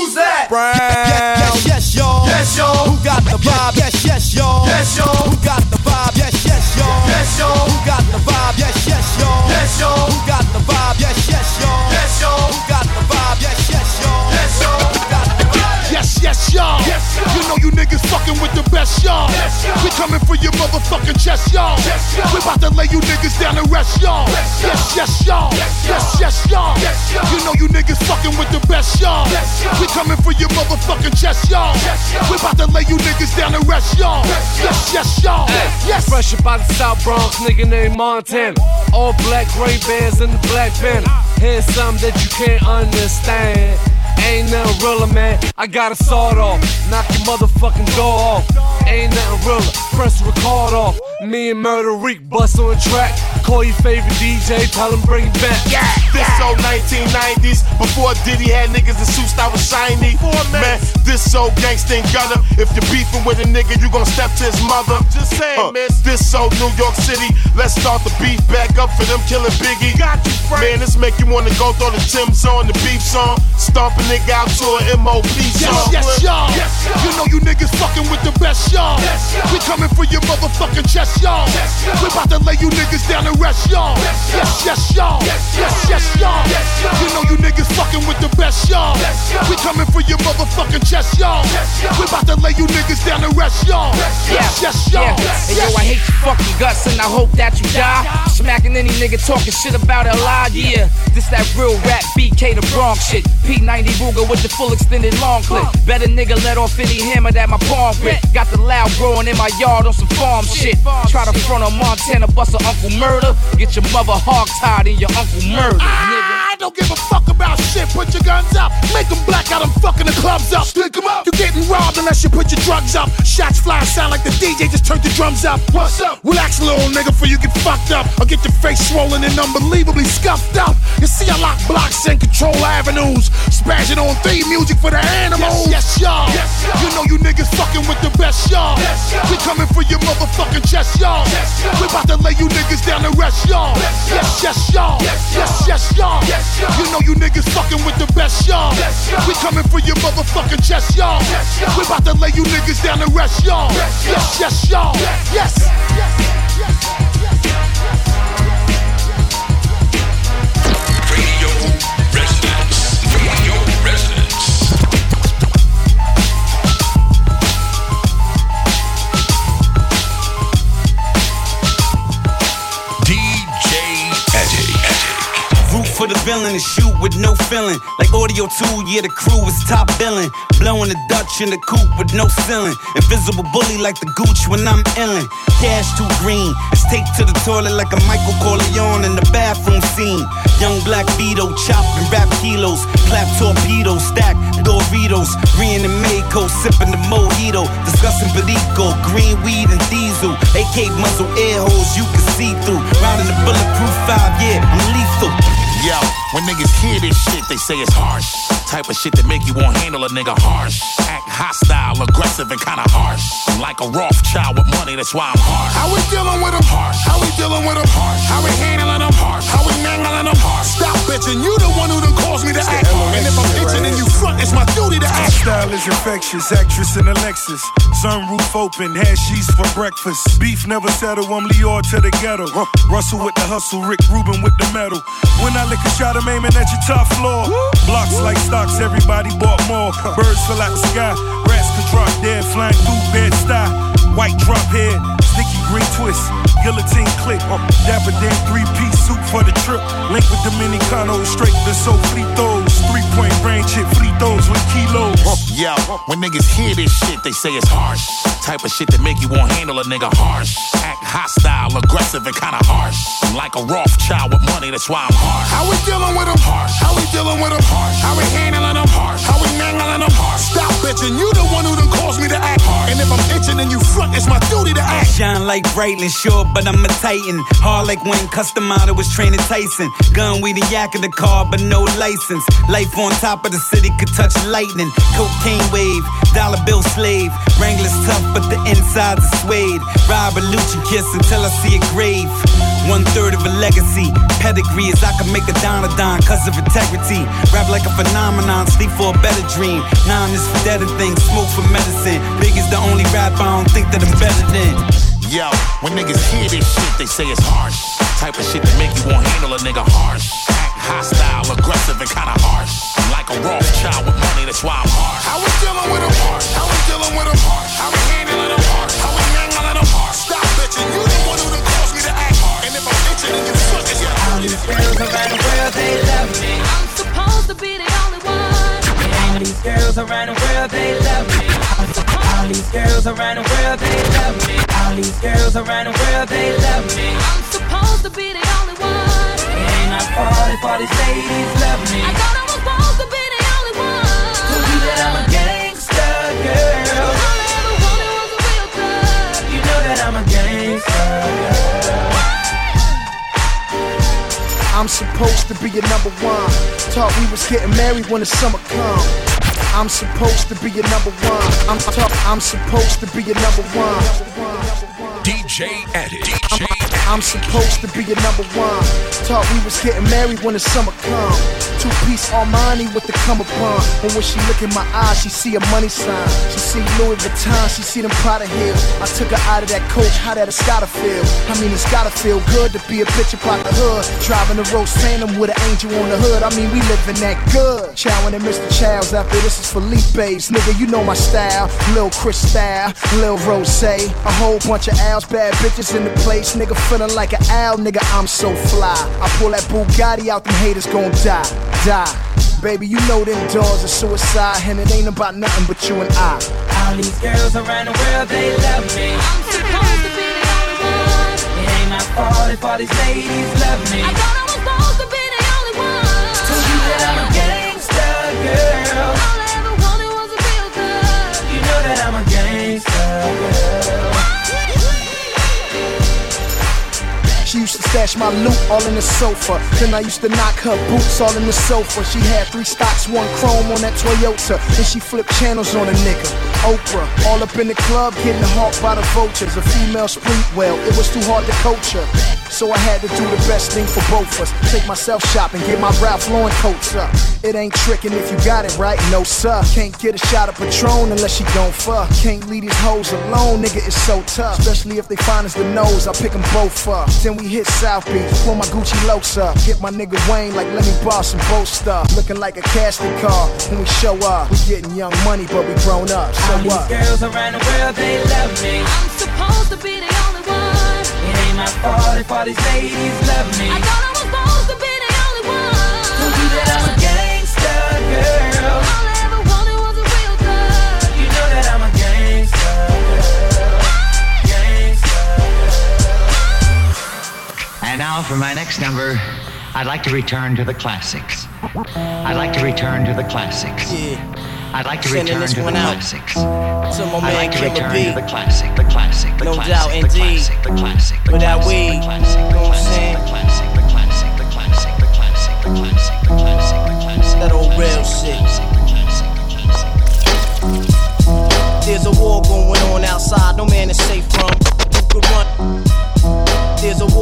Who's that?
Yes, yes, yes, y'all.
Yes, y'all.
Who got the vibe? Yes, yes, y'all.
Yes, y'all.
Who got the vibe? Yes, yes, y'all.
Yes, y'all.
Who got the vibe? Yes, yes, y'all.
Yes, y'all.
Who got Yes, y'all.
Yes, y'all.
You know you niggas fucking with the best, y'all.
Yes, y'all.
We coming for your motherfucking chest, y'all.
Yes, y'all.
We about to lay you niggas down and rest, y'all.
Yes.
Yes, y'all.
Yes,
Yes,
y'all.
yes, y'all.
Y'all.
Know you niggas fucking with the best, y'all.
Yes, y'all.
We coming for your motherfucking chest, y'all.
Yes, y'all.
We about to lay you niggas down and rest, y'all.
Yes,
Yes, y'all. Yes.
Fresh up out the South Bronx, nigga named Montana. All black gray bands in the black panther. Here's something that you can't understand. Ain't nothing realer, man. I got a sawed off, knock your motherfucking door off. Ain't nothing realer, press record off. Me and Murder Reek bust on the track. Call your favorite DJ, tell him bring it back.
This old
1990s, before Diddy had niggas in suits that was shiny. Man, this old gangsta and gutter. If you're beefing with a nigga, you gon' step to his mother. Just saying, man, this old New York City. Let's start the beef back up for them killing Biggie. Got you, Frank. Man, this make you wanna go throw the Tim's on the beef song. Stomp a nigga out to an MOP song.
Yes, yes, y'all. You know you niggas fucking with the best, y'all. Yes, y'all. We coming for your motherfucking chest, y'all. We about to lay you niggas down and rest, y'all. Yes, yes, y'all. Yes, yes, y'all. You know you niggas fucking with the best, y'all. We coming for your motherfucking chest, y'all. We about to lay you niggas down and rest, y'all. Yes, yes, y'all.
Hey, yo, I hate your fucking guts and I hope that you die. Smacking any nigga talking shit about a lie, yeah. This that real rap BK the Bronx shit. P90 Ruger with the full extended long clip. Better nigga let off any hammer that my palm grip. Got the loud growing in my yard on some farm shit. Try to front on Montana, bust a uncle murder. Get your mother hog tied in your uncle murder, nigga.
Don't give a fuck about shit. Put your guns up. Make them black out. I'm fucking the clubs up. Stick 'em up. You getting robbed unless you put your drugs up. Shots fly sound like the DJ just turned the drums up. What's up? Relax, little nigga, before you get fucked up. I'll get your face swollen and unbelievably scuffed up. You see, I lock blocks and control avenues. Spazzing on theme music for the animals. Yes, yes, y'all. Yes, You know you niggas fucking with the best, y'all. Yes, We coming for your motherfucking chest, y'all. Yes, y'all. We about to lay you niggas down and rest, y'all. Yes, yes, y'all. Yes, yes, y'all. You know you niggas fucking with the best, y'all. We coming for your motherfucking chest, y'all. We about to lay you niggas down and rest, y'all. Yes, yes, y'all. Yes.
No feeling. Like audio 2, yeah, the crew is top billing. Blowing the Dutch in the coupe with no ceiling. Invisible bully like the gooch when I'm illin'. Cash too green. It's taped to the toilet like a Michael Corleone in the bathroom scene. Young black Vito, chopping rap kilos. Clap torpedoes, stack Doritos. Green and Mako, sipping the mojito. Discussing Perico, green weed and diesel. AK muzzle air holes you can see through. Rounding the bulletproof five, yeah, I'm lethal.
Yo, when niggas hear this shit, they say it's harsh. Type of shit that make you won't handle a nigga harsh. Act hostile, aggressive, and kinda harsh. I'm like a Rothschild with money, that's why I'm harsh.
How we dealing with them? Harsh. How we dealing with them? Harsh. How we handling them? Harsh. How we mangling them? Harsh. Stop bitching, you the one who done caused me to act. And if I'm itching and you front, it's my duty to act.
Style is infectious, actress in Alexis. Sunroof open, had sheets for breakfast. Beef never settle, I'm Lior to the ghetto. Russell with the hustle, Rick Rubin with the metal. When I lick a shot, I'm aiming at your top floor. Blocks like everybody bought more. Birds fill out the sky, rats could drop dead, flying through bed style. White drop head, sticky green twist, guillotine click. Uh, Dapper Dan three piece suit for the trip. Link with Dominicano, straight to so free throws. Three point range hit free throws with kilos.
Yo, when niggas hear this shit, they say it's harsh. Type of shit that make you won't handle a nigga harsh. Act hostile, aggressive, and kinda harsh. I'm like a Rothschild with money, that's why I'm harsh.
How we dealing with them? Harsh. How we dealing with them? Harsh. How we handling them? Harsh. How we mangling them? Harsh. Stop bitching, you the one who done caused me to act. Hard. And if I'm itching and you front, it's my duty to act.
Shine like Breitling, sure, but I'm a titan. Hard like when Custom Auto was training Tyson. Gun, we the yak of the car, but no license. Life on top of the city could touch lightning. Cocaine wave, dollar bill slave. Wrangler's tough, but the insides are suede. Rob a Lucci kiss until I see a grave. One third of a legacy. Pedigree is I can make a don a don cause of integrity. Rap like a phenomenon, sleep for a better dream. Nine is for deader things, smoke for medicine. Big is the only rap I don't think that I'm better than.
Yo, when niggas hear this shit, they say it's harsh. Type of shit that make you won't handle a nigga harsh. Act hostile, aggressive, and kinda harsh. I'm like a Rothschild with money, that's why I'm harsh.
How we dealing with them? Harsh. How we dealing with them? Harsh. How we handling them? Harsh. How we mangling them? Harsh. Stop bitching, you the one who done caused me to act. Hard. And if I'm itching and you front, it's your duty to
girls around the world, they love me.
I'm supposed to be the only one.
All these girls around the world, they love me. All these girls around the world, they love me. All these girls around the world, they love me.
I'm supposed to be the only one.
And I party for these ladies love me.
I thought I was supposed to be the only one.
Told you that I'm a gangster girl.
All I ever wanted was a real thug.
You know that I'm a gangster girl.
I'm supposed to be your number one. Thought we was getting married when the summer come. I'm supposed to be your number one. I'm talk, I'm supposed to be your number one.
DJ Addict.
I'm, I'm supposed to be your number one. Thought we was getting married when the summer come. Two piece Armani with the come cummerbund. And when she look in my eyes, she see a money sign. She see Louis Vuitton, she see them Prada heels. I took her out of that coach, how that it's gotta feel. I mean, it's gotta feel good to be a bitch about the hood. Driving the Rose Phantom with an angel on the hood. I mean, we living that good. Chowing at Mr. Chow's after this is Felipe's. Nigga, you know my style. Lil Chris style, Lil Rose. A whole bunch of owls, bad bitches in the place. Nigga, feeling like an owl. Nigga, I'm so fly. I pull that Bugatti out, them haters gon' die, die. Baby, you know them doors are suicide, and it ain't about nothing but you and I.
All these girls around the world, they love me. I'm supposed to be the only one. It ain't my fault if all these ladies love me.
She used to stash my loot all in the sofa. Then I used to knock her boots all in the sofa. She had three stocks, one chrome on that Toyota. Then she flipped channels on a nigga. Oprah, all up in the club, getting hawked by the vultures. A female street well, it was too hard to coach her. So I had to do the best thing for both of us. Take myself shopping, get my Ralph Lauren coats up. It ain't tricking if you got it right, no sir. Can't get a shot of Patron unless she gon' fuck. Can't leave these hoes alone, nigga, it's so tough. Especially if they find us the nose, I pick them both up. Then we hit South Beach, pull my Gucci locs up. Get my nigga Wayne like let me borrow some boat stuff. Looking like a casting car when we show up. We getting young money, but we grown up. So
All these
what?
girls around the world, they love me. I'm supposed to be the only one. It ain't my fault if all these ladies love me. I thought I was supposed to be the only one. Told you that I'm a gangsta girl. All I ever wanted was a real girl. You know that I'm a gangsta girl. Gangsta
And now for my next number, I'd like to return to the classics. I'd like to return to the classics. I'd like to
Sending
return
this
to the
one out
classics.
to my man
like to
Killer
return
B.
to the classic, the classic, the
No
classic,
doubt,
the
indeed.
classic, the classic, the
With that weed,
the classic,
you know saying?
the classic, the classic, the classic, the classic, the classic, the classic, the classic.
That old real shit. There's a war going on outside, no man is safe from. You could run. There's a war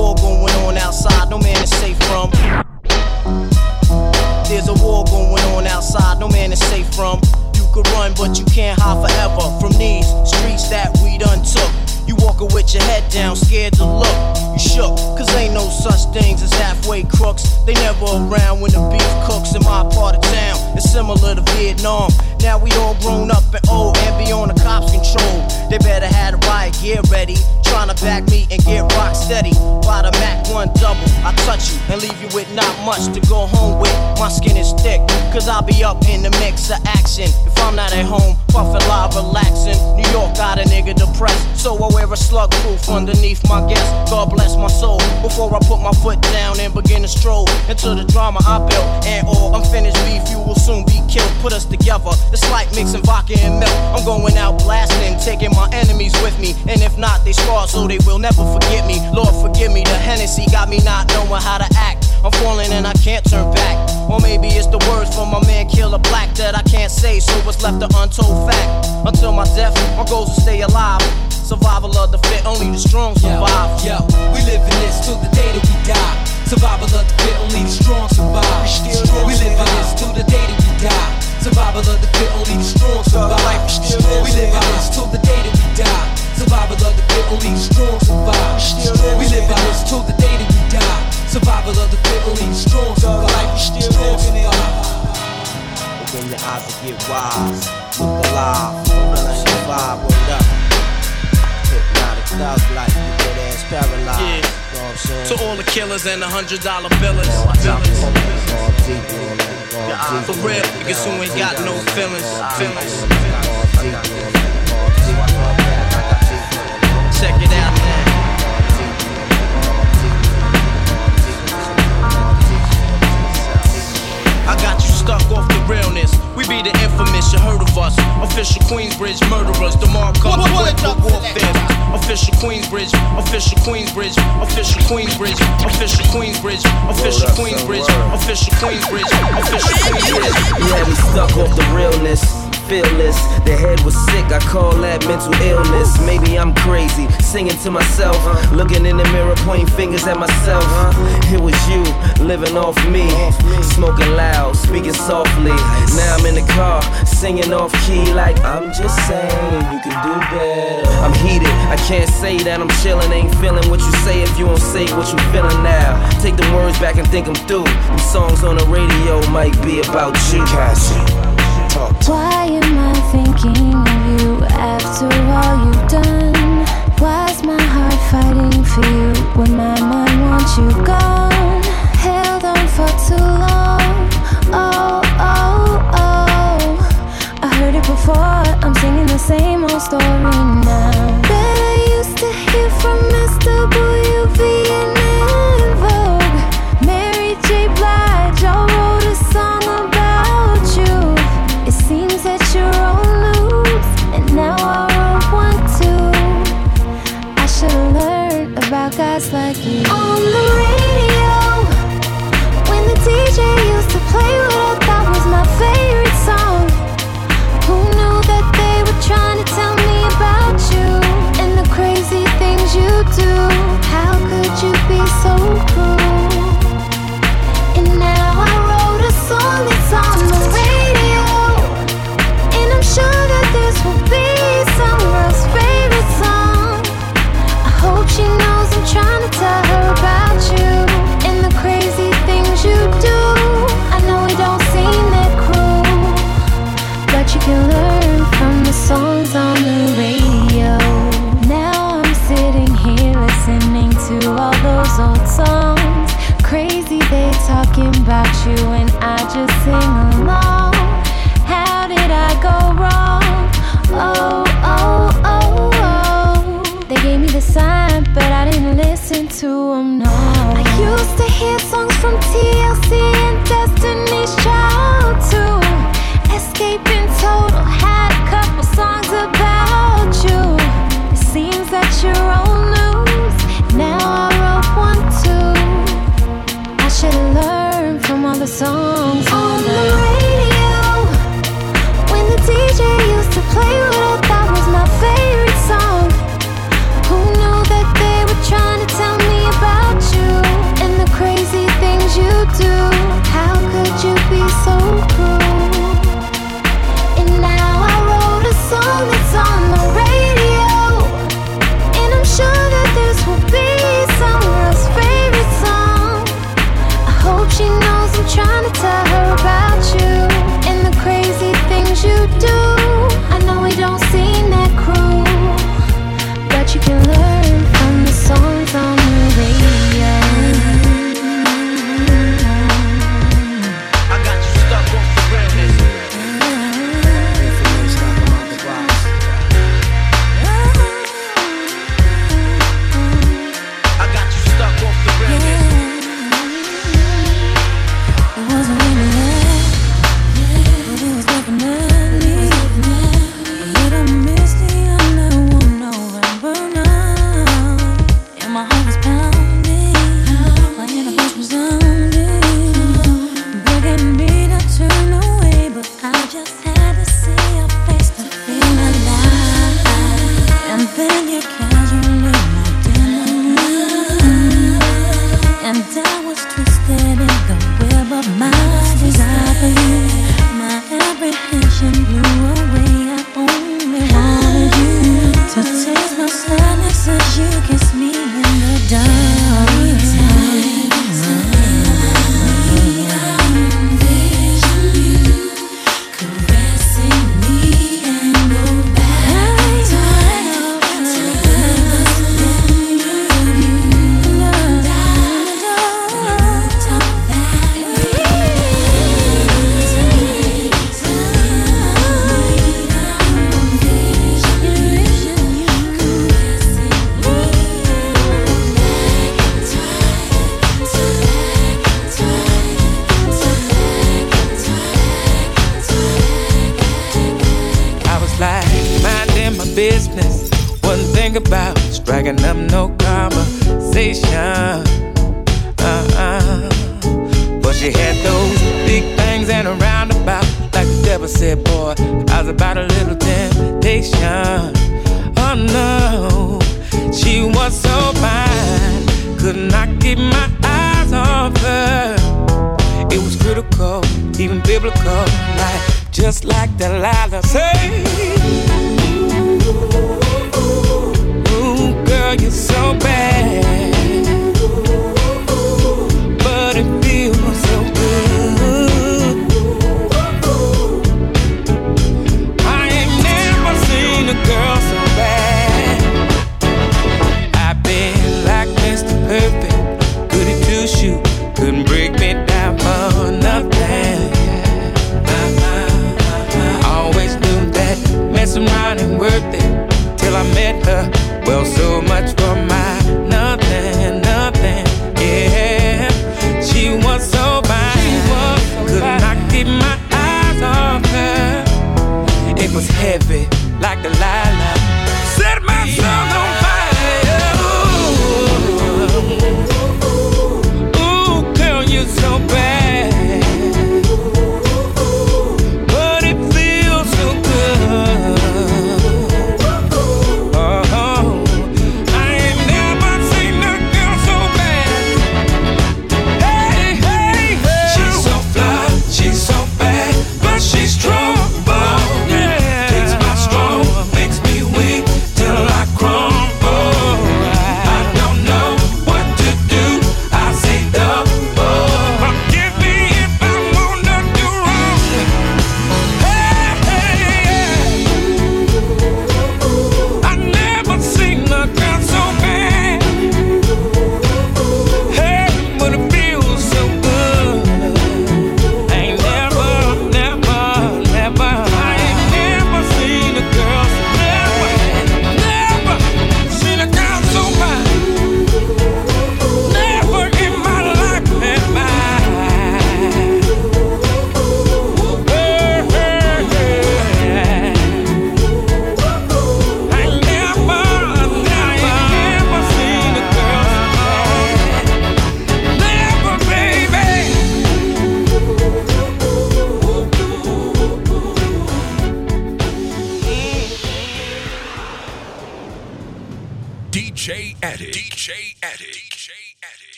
from. You could run, but you can't hide forever from these streets that we done took. You walking with your head down, scared to look. You shook, cause ain't no such things as halfway crooks. They never around when the beef cooks in my part of town. It's similar to Vietnam. Now we all grown up and old and be on the cops' control. They better have the riot gear ready. Trying to back me and get rock steady. By the Mac 1 double, I touch you and leave you with not much to go home with. My skin is thick, cause I'll be up in the mix of action. If I'm not at home, puffin' live, relaxing. New York got a nigga depressed, so I wear a slug proof underneath my guest. God bless my soul before I put my foot down and begin to stroll into the drama I built. And all unfinished beef, you will soon be killed. Put us together, it's like mixing vodka and milk. I'm going out blasting, taking my enemies with me. And if not, they so they will never forget me. Lord, forgive me, the Hennessy got me not knowing how to act. I'm falling and I can't turn back. Or maybe it's the words from my man Killer Black that I can't say, so what's left an untold fact. Until my death, my goals will stay alive. Survival of the fit, only the strong survive.
Yo, we live in this till the day that we die. Survival of the fit, only the strong survive. We live in this till the day that we die. Survival of the fit, only the strong survive. We live in this till the day that we die. Survival of the fit, only strong survive. We live in this till the day that we die. Survival of the fit, only strong survive. Strong survive.
Open your eyes and get wise. Look alive. 95, word up. Hypnotic thug life. You good ass paralyzed.
Yeah.
You know what I'm saying?
To all the killers and the hundred dollar billers. For real, niggas who ain't got no feelings. feelings. Check it out now. I got you stuck off the realness.
We be the infamous, you heard of us. Official Queensbridge murderers, the mark up the warfare. Official Queensbridge, official Queensbridge, official Queensbridge, official Queensbridge, official Queensbridge, official Queensbridge, official (laughs) Queensbridge.
You had me stuck off the realness fearless. The head was sick, I call that mental illness. Maybe I'm crazy, singing to myself, looking in the mirror, pointing fingers at myself. It was you, living off me, smoking loud, speaking softly. Now I'm in the car, singing off key, like I'm just saying you can do better. I'm heated, I can't say that I'm chilling, ain't feeling what you say if you don't say what you feeling now. Take the words back and think I'm through. Them songs on the radio might be about you.
Why am I thinking of you after all you've done? Why's my heart fighting for you when my mind wants you gone? Held on for too long. Oh, oh, oh. I heard it before, I'm singing the same old story now. That I used to hear from Mr. Bouillevie about guys like